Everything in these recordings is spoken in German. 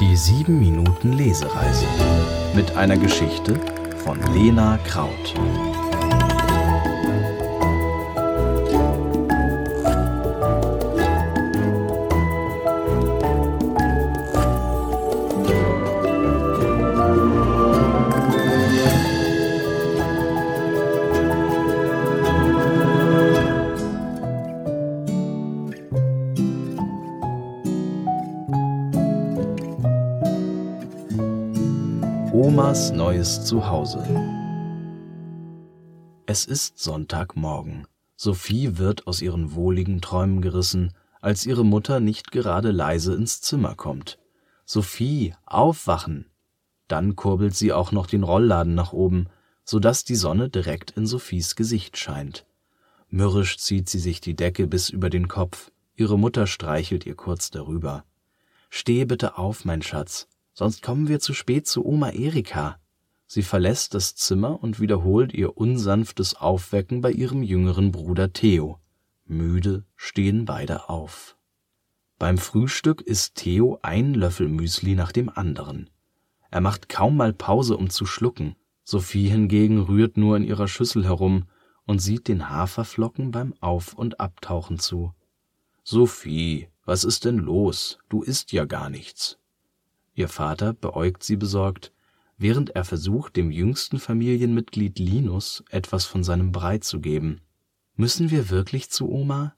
Die 7 Minuten Lesereise mit einer Geschichte von Lena Kraut. Omas neues Zuhause. Es ist Sonntagmorgen. Sophie wird aus ihren wohligen Träumen gerissen, als ihre Mutter nicht gerade leise ins Zimmer kommt. Sophie, aufwachen! Dann kurbelt sie auch noch den Rollladen nach oben, so dass die Sonne direkt in Sophies Gesicht scheint. Mürrisch zieht sie sich die Decke bis über den Kopf. Ihre Mutter streichelt ihr kurz darüber. Steh bitte auf, mein Schatz, sonst kommen wir zu spät zu Oma Erika. Sie verlässt das Zimmer und wiederholt ihr unsanftes Aufwecken bei ihrem jüngeren Bruder Theo. Müde stehen beide auf. Beim Frühstück isst Theo ein Löffel Müsli nach dem anderen. Er macht kaum mal Pause, um zu schlucken. Sophie hingegen rührt nur in ihrer Schüssel herum und sieht den Haferflocken beim Auf- und Abtauchen zu. Sophie, was ist denn los? Du isst ja gar nichts. Ihr Vater beäugt sie besorgt, während er versucht, dem jüngsten Familienmitglied Linus etwas von seinem Brei zu geben. Müssen wir wirklich zu Oma?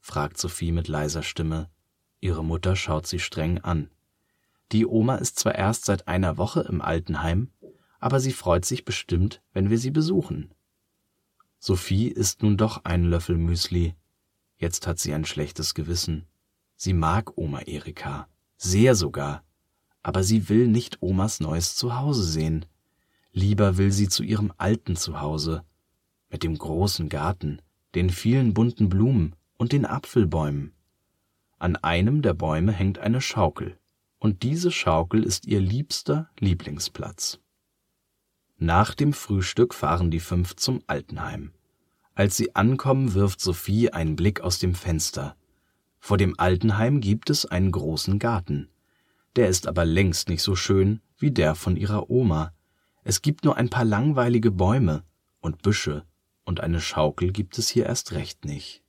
fragt Sophie mit leiser Stimme. Ihre Mutter schaut sie streng an. Die Oma ist zwar erst seit einer Woche im Altenheim, aber sie freut sich bestimmt, wenn wir sie besuchen. Sophie isst nun doch einen Löffel Müsli. Jetzt hat sie ein schlechtes Gewissen. Sie mag Oma Erika, sehr sogar, aber sie will nicht Omas neues Zuhause sehen. Lieber will sie zu ihrem alten Zuhause, mit dem großen Garten, den vielen bunten Blumen und den Apfelbäumen. An einem der Bäume hängt eine Schaukel, und diese Schaukel ist ihr liebster Lieblingsplatz. Nach dem Frühstück fahren die fünf zum Altenheim. Als sie ankommen, wirft Sophie einen Blick aus dem Fenster. Vor dem Altenheim gibt es einen großen Garten. Der ist aber längst nicht so schön wie der von ihrer Oma. Es gibt nur ein paar langweilige Bäume und Büsche, und eine Schaukel gibt es hier erst recht nicht.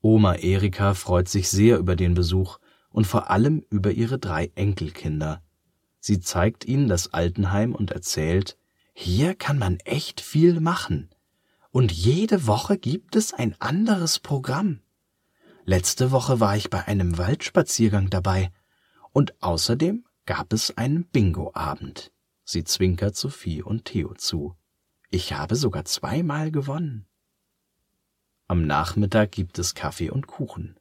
Oma Erika freut sich sehr über den Besuch und vor allem über ihre drei Enkelkinder. Sie zeigt ihnen das Altenheim und erzählt, hier kann man echt viel machen. Und jede Woche gibt es ein anderes Programm. Letzte Woche war ich bei einem Waldspaziergang dabei und außerdem gab es einen Bingo-Abend. Sie zwinkert Sophie und Theo zu. Ich habe sogar zweimal gewonnen. Am Nachmittag gibt es Kaffee und Kuchen.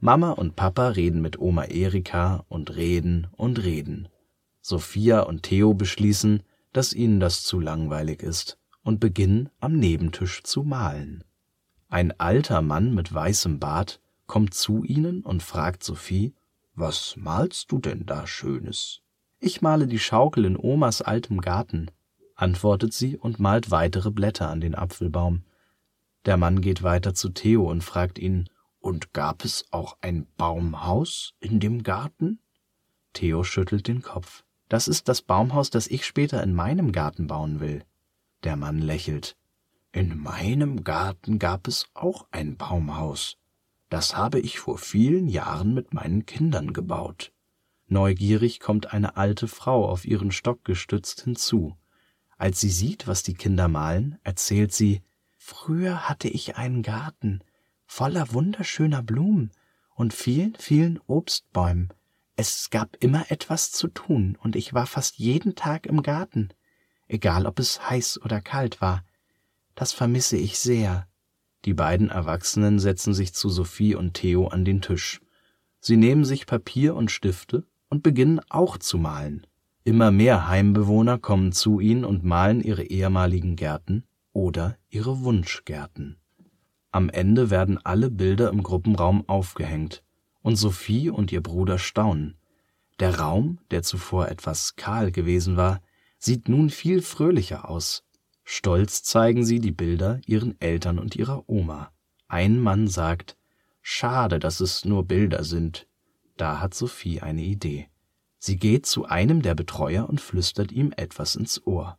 Mama und Papa reden mit Oma Erika und reden und reden. Sophia und Theo beschließen, dass ihnen das zu langweilig ist und beginnen am Nebentisch zu malen. Ein alter Mann mit weißem Bart kommt zu ihnen und fragt Sophie, was malst du denn da Schönes? Ich male die Schaukel in Omas altem Garten, antwortet sie und malt weitere Blätter an den Apfelbaum. Der Mann geht weiter zu Theo und fragt ihn, und gab es auch ein Baumhaus in dem Garten? Theo schüttelt den Kopf. Das ist das Baumhaus, das ich später in meinem Garten bauen will. Der Mann lächelt. In meinem Garten gab es auch ein Baumhaus. Das habe ich vor vielen Jahren mit meinen Kindern gebaut. Neugierig kommt eine alte Frau auf ihren Stock gestützt hinzu. Als sie sieht, was die Kinder malen, erzählt sie Früher hatte ich einen Garten voller wunderschöner Blumen und vielen, vielen Obstbäumen. Es gab immer etwas zu tun, und ich war fast jeden Tag im Garten, egal ob es heiß oder kalt war. Das vermisse ich sehr. Die beiden Erwachsenen setzen sich zu Sophie und Theo an den Tisch. Sie nehmen sich Papier und Stifte und beginnen auch zu malen. Immer mehr Heimbewohner kommen zu ihnen und malen ihre ehemaligen Gärten oder ihre Wunschgärten. Am Ende werden alle Bilder im Gruppenraum aufgehängt, und Sophie und ihr Bruder staunen. Der Raum, der zuvor etwas kahl gewesen war, sieht nun viel fröhlicher aus. Stolz zeigen sie die Bilder ihren Eltern und ihrer Oma. Ein Mann sagt, schade, dass es nur Bilder sind. Da hat Sophie eine Idee. Sie geht zu einem der Betreuer und flüstert ihm etwas ins Ohr.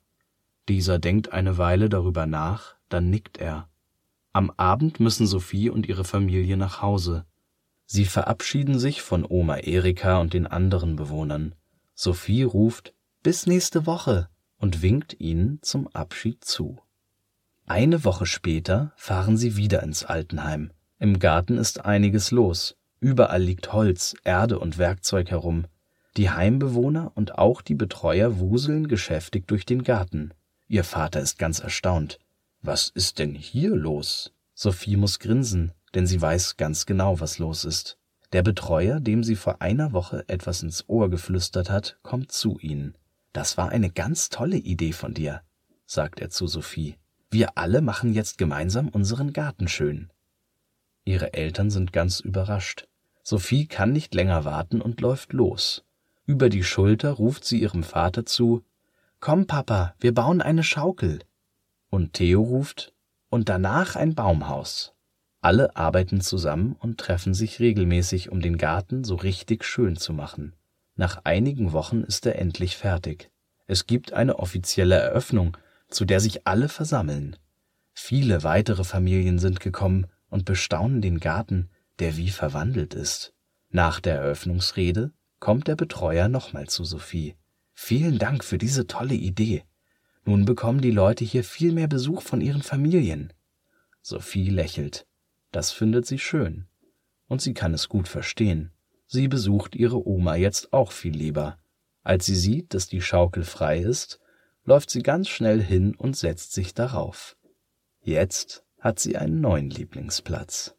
Dieser denkt eine Weile darüber nach, dann nickt er. Am Abend müssen Sophie und ihre Familie nach Hause. Sie verabschieden sich von Oma Erika und den anderen Bewohnern. Sophie ruft Bis nächste Woche und winkt ihnen zum Abschied zu. Eine Woche später fahren sie wieder ins Altenheim. Im Garten ist einiges los. Überall liegt Holz, Erde und Werkzeug herum. Die Heimbewohner und auch die Betreuer wuseln geschäftig durch den Garten. Ihr Vater ist ganz erstaunt. Was ist denn hier los? Sophie muss grinsen, denn sie weiß ganz genau, was los ist. Der Betreuer, dem sie vor einer Woche etwas ins Ohr geflüstert hat, kommt zu ihnen. Das war eine ganz tolle Idee von dir, sagt er zu Sophie. Wir alle machen jetzt gemeinsam unseren Garten schön. Ihre Eltern sind ganz überrascht. Sophie kann nicht länger warten und läuft los. Über die Schulter ruft sie ihrem Vater zu Komm, Papa, wir bauen eine Schaukel. Und Theo ruft Und danach ein Baumhaus. Alle arbeiten zusammen und treffen sich regelmäßig, um den Garten so richtig schön zu machen. Nach einigen Wochen ist er endlich fertig. Es gibt eine offizielle Eröffnung, zu der sich alle versammeln. Viele weitere Familien sind gekommen und bestaunen den Garten, der wie verwandelt ist. Nach der Eröffnungsrede kommt der Betreuer nochmal zu Sophie. Vielen Dank für diese tolle Idee. Nun bekommen die Leute hier viel mehr Besuch von ihren Familien. Sophie lächelt. Das findet sie schön. Und sie kann es gut verstehen. Sie besucht ihre Oma jetzt auch viel lieber. Als sie sieht, dass die Schaukel frei ist, läuft sie ganz schnell hin und setzt sich darauf. Jetzt hat sie einen neuen Lieblingsplatz.